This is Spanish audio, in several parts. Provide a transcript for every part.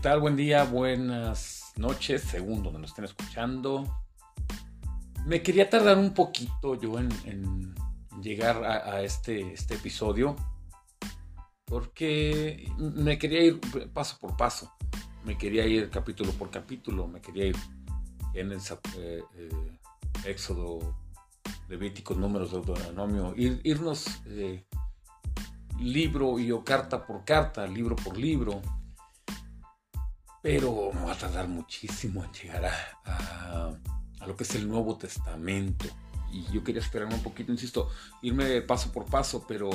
tal? Buen día, buenas noches, según donde nos estén escuchando. Me quería tardar un poquito yo en, llegar a, este, este episodio porque me quería ir paso por paso, me quería ir capítulo por capítulo, me quería ir en el eh, eh, Éxodo, Levíticos, números, Deuteronomio, ir, irnos eh, libro y o carta por carta, libro por libro pero me va a tardar muchísimo en llegar a, lo que es el Nuevo Testamento. Y yo quería esperar un poquito, insisto, irme paso por paso, pero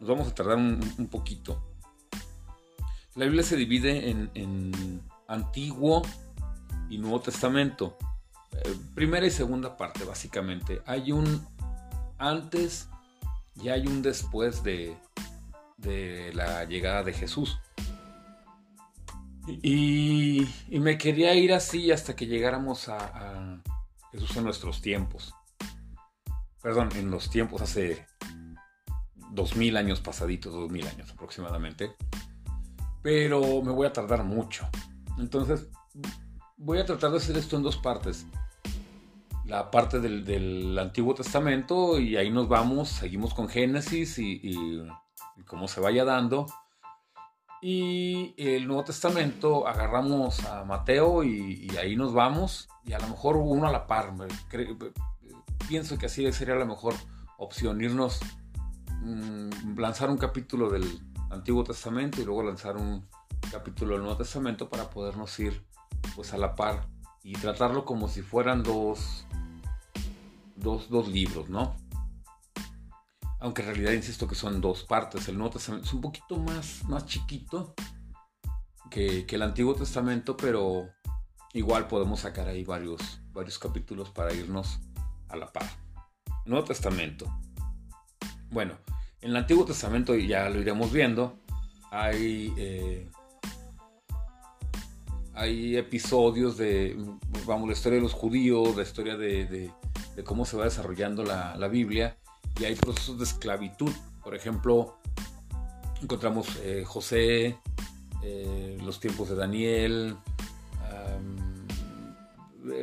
nos vamos a tardar un, poquito. La Biblia se divide en, Antiguo y Nuevo Testamento. Eh, primera y segunda parte, básicamente. Hay un antes y hay un después de, de la llegada de Jesús. Y, me quería ir así hasta que llegáramos a, Jesús en nuestros tiempos. Perdón, en los tiempos hace dos mil años pasaditos, dos mil años aproximadamente. Pero me voy a tardar mucho. Entonces, voy a tratar de hacer esto en dos partes. La parte del, Antiguo Testamento y ahí nos vamos, seguimos con Génesis y, y cómo se vaya dando. Y el Nuevo Testamento agarramos a Mateo y, ahí nos vamos. Y a lo mejor uno a la par. pienso que así sería la mejor opción. Irnos, mm, lanzar un capítulo del Antiguo Testamento y luego lanzar un capítulo del Nuevo Testamento para podernos ir pues a la par y tratarlo como si fueran dos, dos, dos libros, ¿no? Aunque en realidad insisto que son dos partes. El Nuevo Testamento es un poquito más, más chiquito que, el Antiguo Testamento, pero igual podemos sacar ahí varios, varios capítulos para irnos a la par. Nuevo Testamento. Bueno, en el Antiguo Testamento, ya lo iremos viendo, hay, eh, hay episodios de, vamos, la historia de los judíos, la historia de, cómo se va desarrollando la, la Biblia y hay procesos de esclavitud. Por ejemplo, encontramos eh, José, eh, los tiempos de Daniel,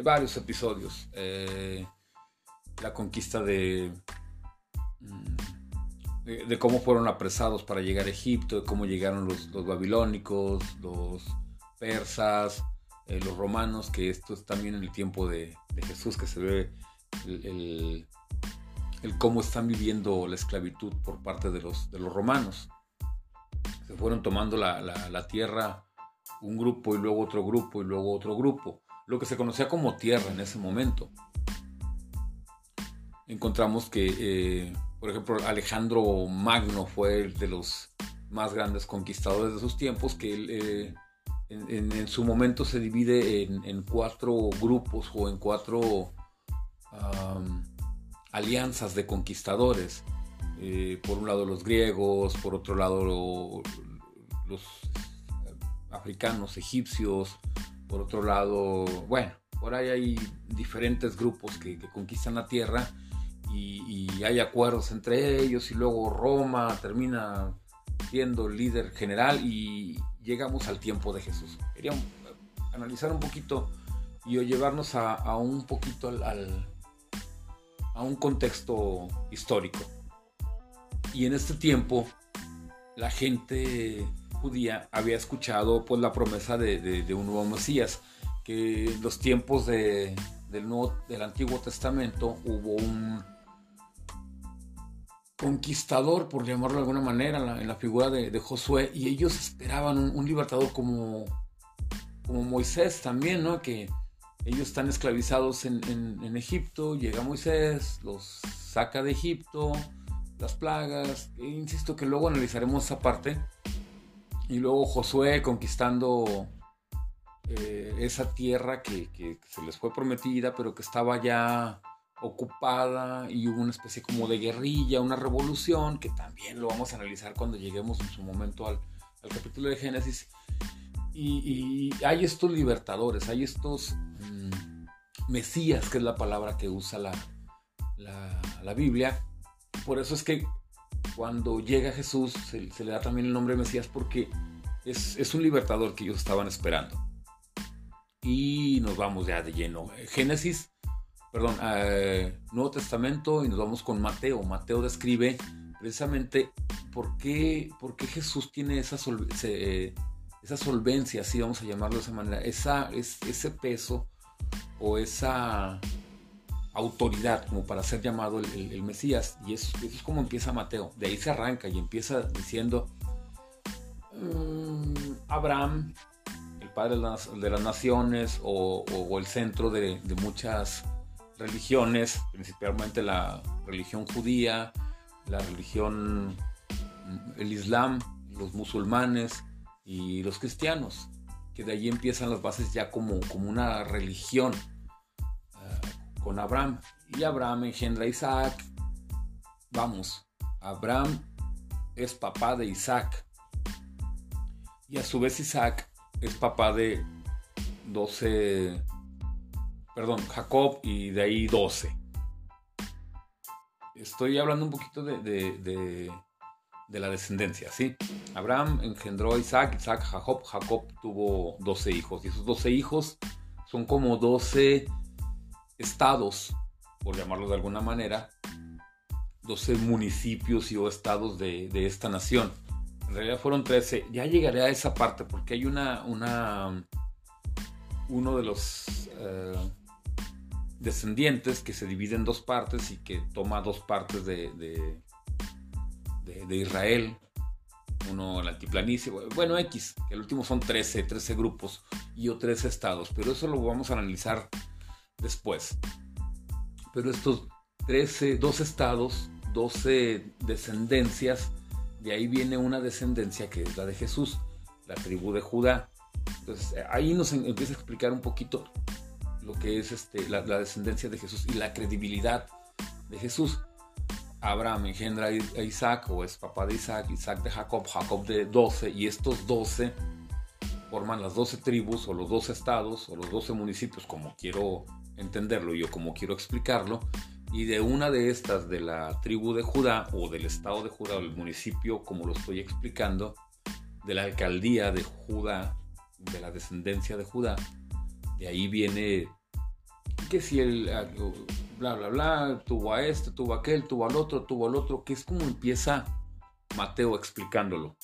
varios episodios. Eh, la conquista de, mm, de, cómo fueron apresados para llegar a Egipto, de cómo llegaron los, babilónicos, los persas, los romanos, que esto es también en el tiempo de, Jesús, que se ve el cómo están viviendo la esclavitud por parte de los, de los romanos. Se fueron tomando la, tierra un grupo y luego otro grupo y luego otro grupo, lo que se conocía como tierra en ese momento. Encontramos que, eh, por ejemplo, Alejandro Magno fue el de los más grandes conquistadores de sus tiempos, que eh, en, su momento se divide en, cuatro grupos o en cuatro alianzas de conquistadores. Eh, por un lado los griegos, por otro lado los africanos, egipcios, por otro lado, bueno, por ahí hay diferentes grupos que, conquistan la tierra y, hay acuerdos entre ellos y luego Roma termina siendo líder general y llegamos al tiempo de Jesús. Quería analizar un poquito y llevarnos a, un poquito al a un contexto histórico. Y en este tiempo la gente judía había escuchado pues la promesa de, un nuevo Mesías, que en los tiempos del, del Antiguo Testamento hubo un conquistador, por llamarlo de alguna manera, en la, figura de, Josué, y ellos esperaban un, libertador como, como Moisés también, ¿no? Que, ellos están esclavizados en, Egipto, llega Moisés, los saca de Egipto, las plagas, e insisto que luego analizaremos esa parte, y luego Josué conquistando eh, esa tierra que, se les fue prometida, pero que estaba ya ocupada y hubo una especie como de guerrilla, una revolución, que también lo vamos a analizar cuando lleguemos en su momento al, capítulo de Génesis. Y, hay estos libertadores, hay estos Mesías, que es la palabra que usa la, la, Biblia. Por eso es que cuando llega Jesús se, le da también el nombre de Mesías porque es, un libertador que ellos estaban esperando. Y nos vamos ya de lleno. Génesis, perdón, eh, Nuevo Testamento y nos vamos con Mateo. Mateo describe precisamente por qué, por qué Jesús tiene esa, esa solvencia, así vamos a llamarlo de esa manera, esa, ese peso o esa autoridad como para ser llamado el, Mesías. Y eso, es como empieza Mateo. De ahí se arranca y empieza diciendo, mm, Abraham, el padre de las, naciones o, el centro de, muchas religiones, principalmente la religión judía, la religión, el Islam, los musulmanes y los cristianos, que de ahí empiezan las bases ya como, como una religión con Abraham. Y Abraham engendra a Isaac. Vamos, Abraham es papá de Isaac. Y a su vez Isaac es papá de 12, perdón, Jacob y de ahí 12. Estoy hablando un poquito de, la descendencia, ¿sí? Abraham engendró a Isaac, Isaac, Jacob, Jacob tuvo 12 hijos y esos 12 hijos son como 12 estados, por llamarlo de alguna manera, 12 municipios y o estados de, esta nación. En realidad fueron 13. Ya llegaré a esa parte porque hay una, una uno de los eh, descendientes que se divide en dos partes y que toma dos partes de, de, Israel. Uno la altiplanicie, bueno, X, que el último son 13, 13 grupos y o 13 estados, pero eso lo vamos a analizar después. Pero estos 13, dos estados, 12 descendencias, de ahí viene una descendencia que es la de Jesús, la tribu de Judá. Entonces ahí nos empieza a explicar un poquito lo que es este, la, descendencia de Jesús y la credibilidad de Jesús. Abraham engendra a Isaac o es papá de Isaac, Isaac de Jacob, Jacob de 12 y estos 12 forman las 12 tribus o los 12 estados o los 12 municipios como quiero entenderlo yo como quiero explicarlo. Y de una de estas, de la tribu de Judá o del estado de Judá o del municipio, como lo estoy explicando, de la alcaldía de Judá, de la descendencia de Judá, de ahí viene que si bla bla bla tuvo a este, tuvo a aquel, tuvo al otro, tuvo al otro, que es como empieza Mateo explicándolo.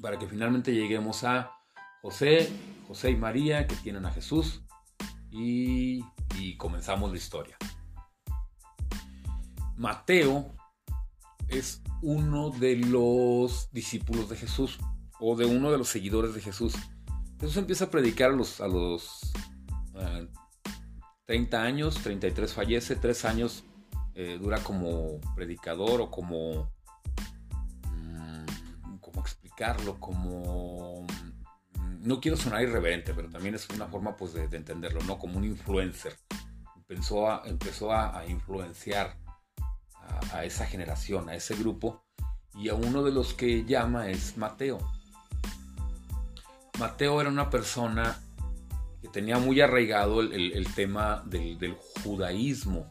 Para que finalmente lleguemos a José, José y María que tienen a Jesús, y, comenzamos la historia. Mateo es uno de los discípulos de Jesús o de uno de los seguidores de Jesús. Jesús empieza a predicar a los, a los 30 eh, años, 33 fallece, 3 años eh, dura como predicador o como... Mm, ¿Cómo explicarlo? Como no quiero sonar irreverente, pero también es una forma pues, de, entenderlo, ¿no? Como un influencer. Empezó a, empezó a, influenciar a, esa generación, a ese grupo, y a uno de los que llama es Mateo. Mateo era una persona que tenía muy arraigado el, tema del, judaísmo,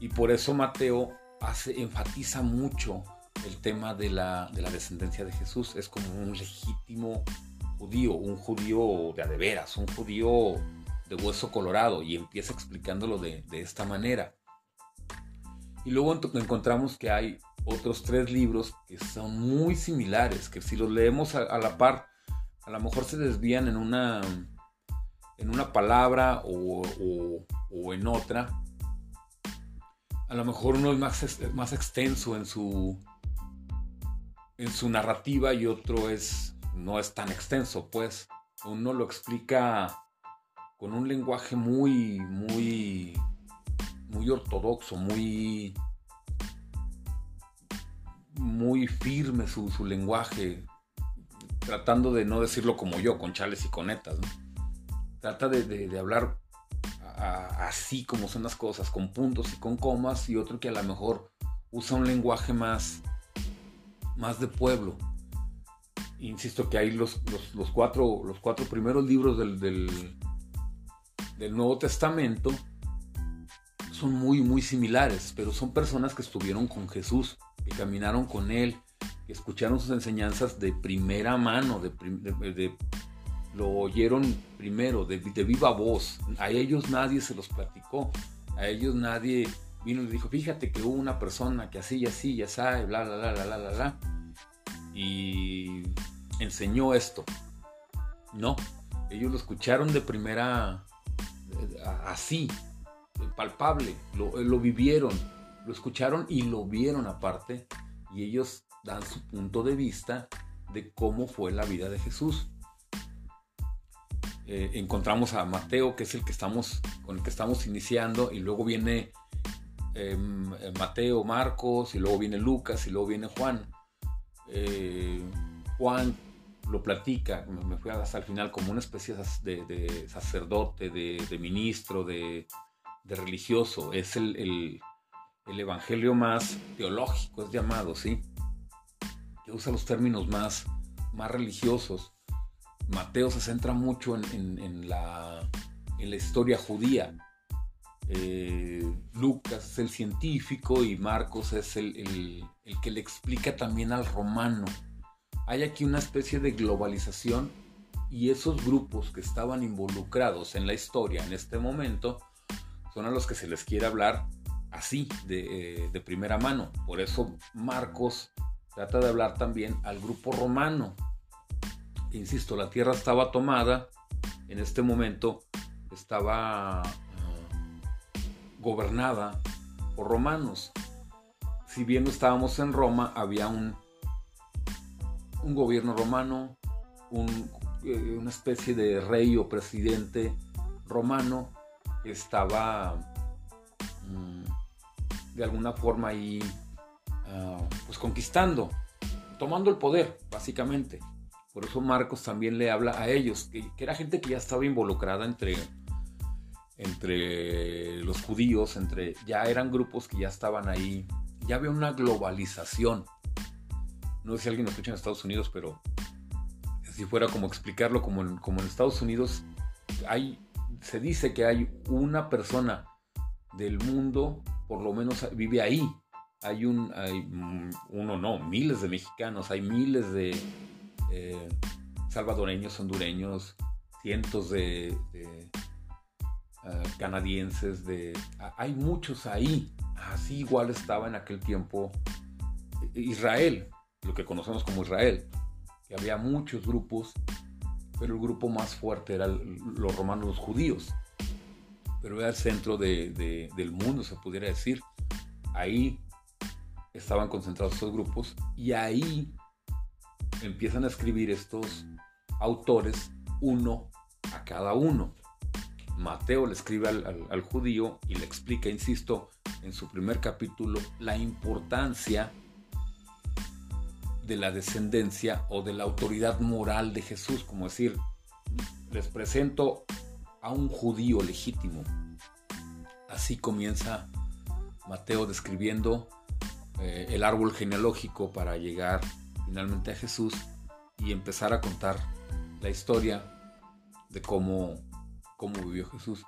y por eso Mateo hace, enfatiza mucho el tema de la, de la descendencia de Jesús. Es como un legítimo judío, un judío de adeveras, un judío de hueso colorado, y empieza explicándolo de, esta manera. Y luego encontramos que hay otros tres libros que son muy similares, que si los leemos a, la par, a lo mejor se desvían en una, en una palabra o, en otra. A lo mejor uno es más, más extenso en su, en su narrativa y otro es no es tan extenso, pues uno lo explica con un lenguaje muy, muy, muy ortodoxo, muy, muy firme su, lenguaje, tratando de no decirlo como yo, con chales y conetas. Trata de, hablar así como son las cosas, con puntos y con comas, y otro que a lo mejor usa un lenguaje más, más de pueblo. Insisto que hay los, los, cuatro, los cuatro primeros libros del, del, Nuevo Testamento son muy, muy similares, pero son personas que estuvieron con Jesús, que caminaron con Él, escucharon sus enseñanzas de primera mano, de, lo oyeron primero, de, viva voz. A ellos nadie se los platicó, a ellos nadie vino y dijo, fíjate que hubo una persona que así y así, ya sabe, bla, bla, bla, bla, bla, bla, bla, y enseñó esto. No, ellos lo escucharon de primera, así, palpable, lo, lo vivieron, lo escucharon y lo vieron aparte, y ellos dan su punto de vista de cómo fue la vida de Jesús. Eh, encontramos a Mateo, que es el que estamos, con el que estamos iniciando, y luego viene em, eh, Mateo, Marcos, y luego viene Lucas, y luego viene Juan. Eh, Juan lo platica, me fui hasta el final como una especie de, sacerdote, de, ministro, de, religioso. Es el, el, evangelio más teológico, es llamado, ¿sí? Que usa los términos más, más religiosos. Mateo se centra mucho en, la, historia judía. Eh, Lucas es el científico y Marcos es el, el que le explica también al romano. Hay aquí una especie de globalización y esos grupos que estaban involucrados en la historia en este momento son a los que se les quiere hablar así, de, eh, primera mano. Por eso Marcos trata de hablar también al grupo romano. Insisto, la tierra estaba tomada, en este momento estaba ah, gobernada por romanos. Si bien no estábamos en Roma, había un, un gobierno romano, eh, una especie de rey o presidente romano estaba mm, de alguna forma ahí ah, pues conquistando, tomando el poder, básicamente. Por eso Marcos también le habla a ellos, que, era gente que ya estaba involucrada entre, entre los judíos, entre, ya eran grupos que ya estaban ahí, ya había una globalización. No sé si alguien lo escucha en Estados Unidos, pero si fuera como explicarlo, como en, Estados Unidos, hay, se dice que hay una persona del mundo, por lo menos vive ahí. Hay un, hay uno no, miles de mexicanos, hay miles de eh, salvadoreños, hondureños, cientos de, ah, canadienses, de, hay muchos ahí. Así igual estaba en aquel tiempo Israel, lo que conocemos como Israel, que había muchos grupos, pero el grupo más fuerte eran los romanos, los judíos pero era el centro del mundo, se pudiera decir. Ahí estaban concentrados estos grupos y ahí empiezan a escribir estos autores uno a cada uno. Mateo le escribe al, judío y le explica, insisto, en su primer capítulo, la importancia de la descendencia o de la autoridad moral de Jesús, como decir, les presento a un judío legítimo. Así comienza Mateo describiendo eh, el árbol genealógico para llegar finalmente a Jesús y empezar a contar la historia de cómo, cómo vivió Jesús.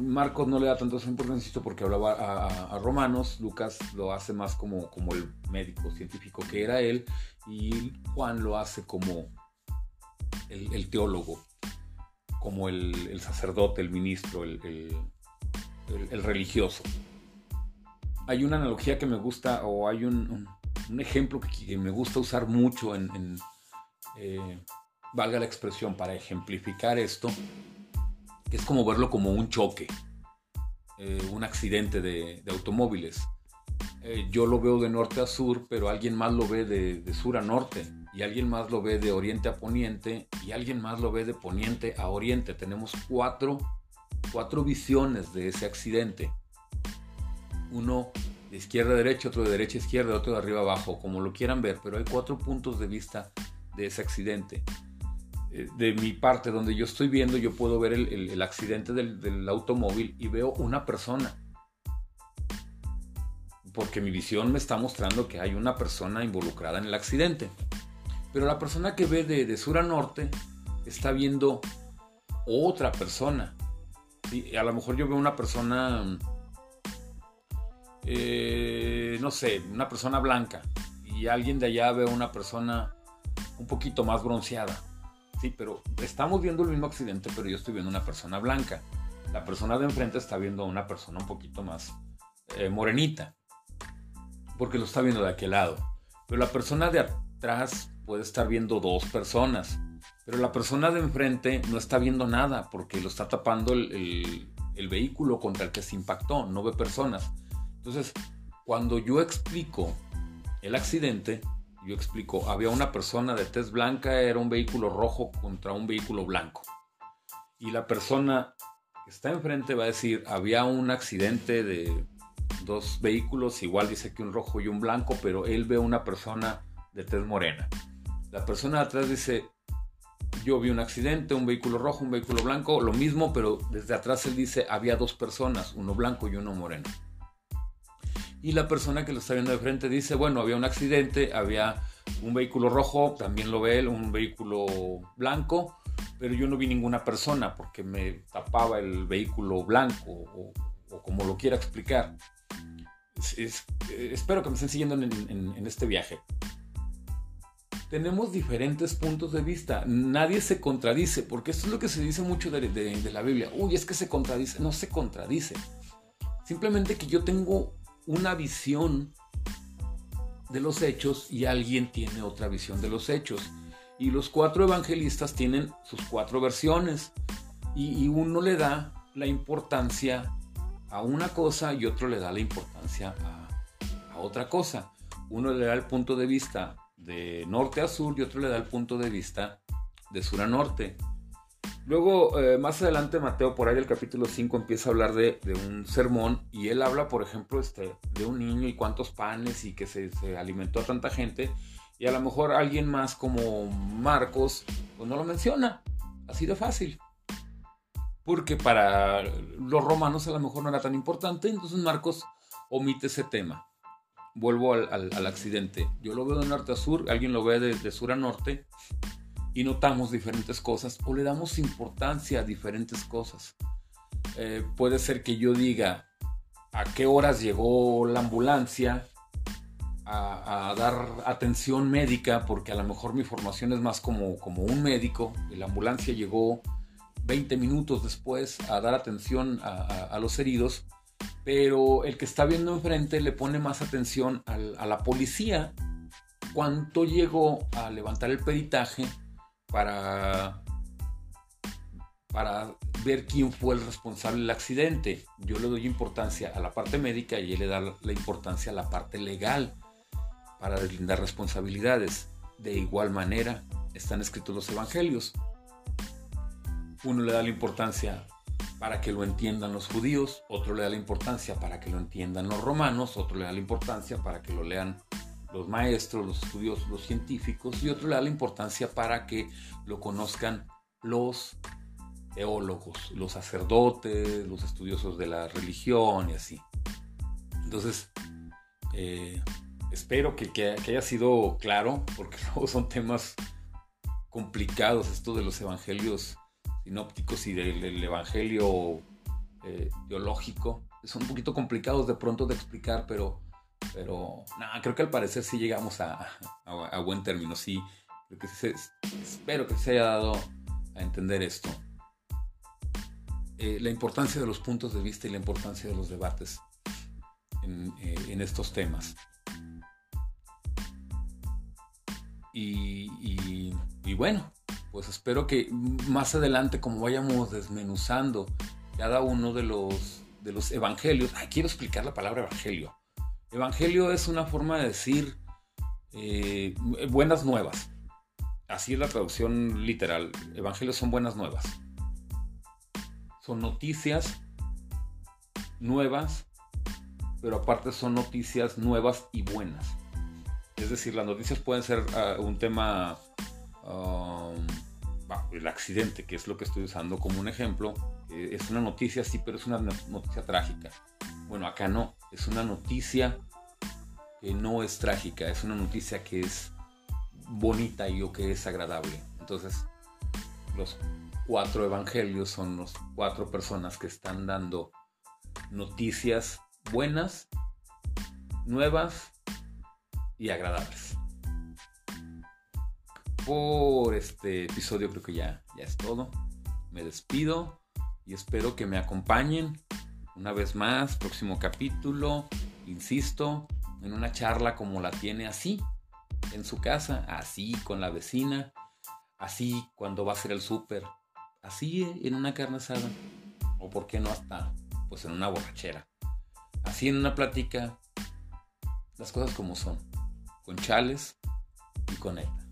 Marcos no le da tanto importancia porque hablaba a, romanos, Lucas lo hace más como, como el médico científico que era él y Juan lo hace como el teólogo como el, sacerdote, el ministro, el, religioso. Hay una analogía que me gusta, o hay un, ejemplo que, me gusta usar mucho en, eh, valga la expresión, para ejemplificar esto, es como verlo como un choque, eh, un accidente de, automóviles. Eh, yo lo veo de norte a sur, pero alguien más lo ve de sur a norte y alguien más lo ve de oriente a poniente y alguien más lo ve de poniente a oriente. Tenemos cuatro, cuatro visiones de ese accidente. Uno de izquierda a derecha, otro de derecha a izquierda, otro de arriba a abajo, como lo quieran ver, pero hay cuatro puntos de vista de ese accidente. Eh, de mi parte, donde yo estoy viendo, yo puedo ver el, accidente del, automóvil y veo una persona porque mi visión me está mostrando que hay una persona involucrada en el accidente. Pero la persona que ve de, sur a norte está viendo otra persona. A lo mejor yo veo una persona, eh, no sé, una persona blanca. y alguien de allá ve una persona un poquito más bronceada. Sí, pero estamos viendo el mismo accidente, pero yo estoy viendo una persona blanca. La persona de enfrente está viendo a una persona un poquito más eh, morenita, porque lo está viendo de aquel lado. Pero la persona de atrás puede estar viendo dos personas, pero la persona de enfrente no está viendo nada porque lo está tapando el, el vehículo contra el que se impactó, no ve personas. Entonces, cuando yo explico el accidente, yo explico, había una persona de tez blanca, era un vehículo rojo contra un vehículo blanco. Y la persona que está enfrente va a decir, había un accidente de dos vehículos, igual dice que un rojo y un blanco, pero él ve una persona de tez morena. La persona de atrás dice, yo vi un accidente, un vehículo rojo, un vehículo blanco, lo mismo, pero desde atrás él dice, había dos personas, uno blanco y uno moreno. Y la persona que lo está viendo de frente dice, bueno, había un accidente, había un vehículo rojo, también lo ve él, un vehículo blanco, pero yo no vi ninguna persona porque me tapaba el vehículo blanco o, como lo quiera explicar. espero que me estén siguiendo en este viaje tenemos diferentes puntos de vista. Nadie se contradice, porque esto es lo que se dice mucho de, la Biblia. Uy, es que se contradice. No se contradice. Simplemente que yo tengo una visión de los hechos y alguien tiene otra visión de los hechos. Y los cuatro evangelistas tienen sus cuatro versiones. Y, uno le da la importancia a una cosa y otro le da la importancia a, otra cosa. Uno le da el punto de vista de norte a sur y otro le da el punto de vista de sur a norte. Luego, eh, más adelante, Mateo, por ahí del capítulo 5, empieza a hablar de, un sermón y él habla, por ejemplo, este, de un niño y cuántos panes y que se, alimentó a tanta gente. Y a lo mejor alguien más como Marcos, pues no lo menciona. Así de fácil. Porque para los romanos a lo mejor no era tan importante, entonces Marcos omite ese tema vuelvo al, accidente. Yo lo veo de norte a sur, alguien lo ve de, sur a norte y notamos diferentes cosas o le damos importancia a diferentes cosas. Eh, puede ser que yo diga a qué horas llegó la ambulancia a, dar atención médica, porque a lo mejor mi formación es más como, como un médico, y la ambulancia llegó 20 minutos después a dar atención a los heridos pero el que está viendo enfrente le pone más atención a la policía. ¿Cuánto llegó a levantar el peritaje para, para ver quién fue el responsable del accidente? Yo le doy importancia a la parte médica y él le da la importancia a la parte legal para deslindar responsabilidades. De igual manera están escritos los evangelios. Uno le da la importancia para que lo entiendan los judíos, otro le da la importancia para que lo entiendan los romanos, otro le da la importancia para que lo lean los maestros, los estudios, los científicos, y otro le da la importancia para que lo conozcan los teólogos, los sacerdotes, los estudiosos de la religión y así. Entonces, eh, espero que, que, haya sido claro, porque luego son temas complicados, esto de los evangelios sinópticos y del, evangelio eh, teológico. Son un poquito complicados de pronto de explicar, pero, pero creo que al parecer sí llegamos a, a, buen término. Sí, espero que se haya dado a entender esto. Eh, la importancia de los puntos de vista y la importancia de los debates en, eh, estos temas. Y bueno, pues espero que más adelante, como vayamos desmenuzando cada uno de los, de los evangelios, quiero explicar la palabra evangelio. Evangelio es una forma de decir eh, buenas nuevas. Así es la traducción literal. Evangelios son buenas nuevas. Son noticias nuevas, pero aparte son noticias nuevas y buenas. Es decir, las noticias pueden ser ah, un tema um, el accidente, que es lo que estoy usando como un ejemplo, eh, es una noticia, sí, pero es una noticia trágica. Bueno, acá no, es una noticia que no es trágica, es una noticia que es bonita y o que es agradable. Entonces, los cuatro evangelios son los cuatro personas que están dando noticias buenas, nuevas y agradables. Por este episodio creo que ya, ya es todo. Me despido y espero que me acompañen una vez más, próximo capítulo, insisto, en una charla como la tiene así, en su casa, así con la vecina, así cuando va a hacer el súper, así en una carne asada, o por qué no hasta, pues en una borrachera, así en una plática, las cosas como son, con chales y con neta.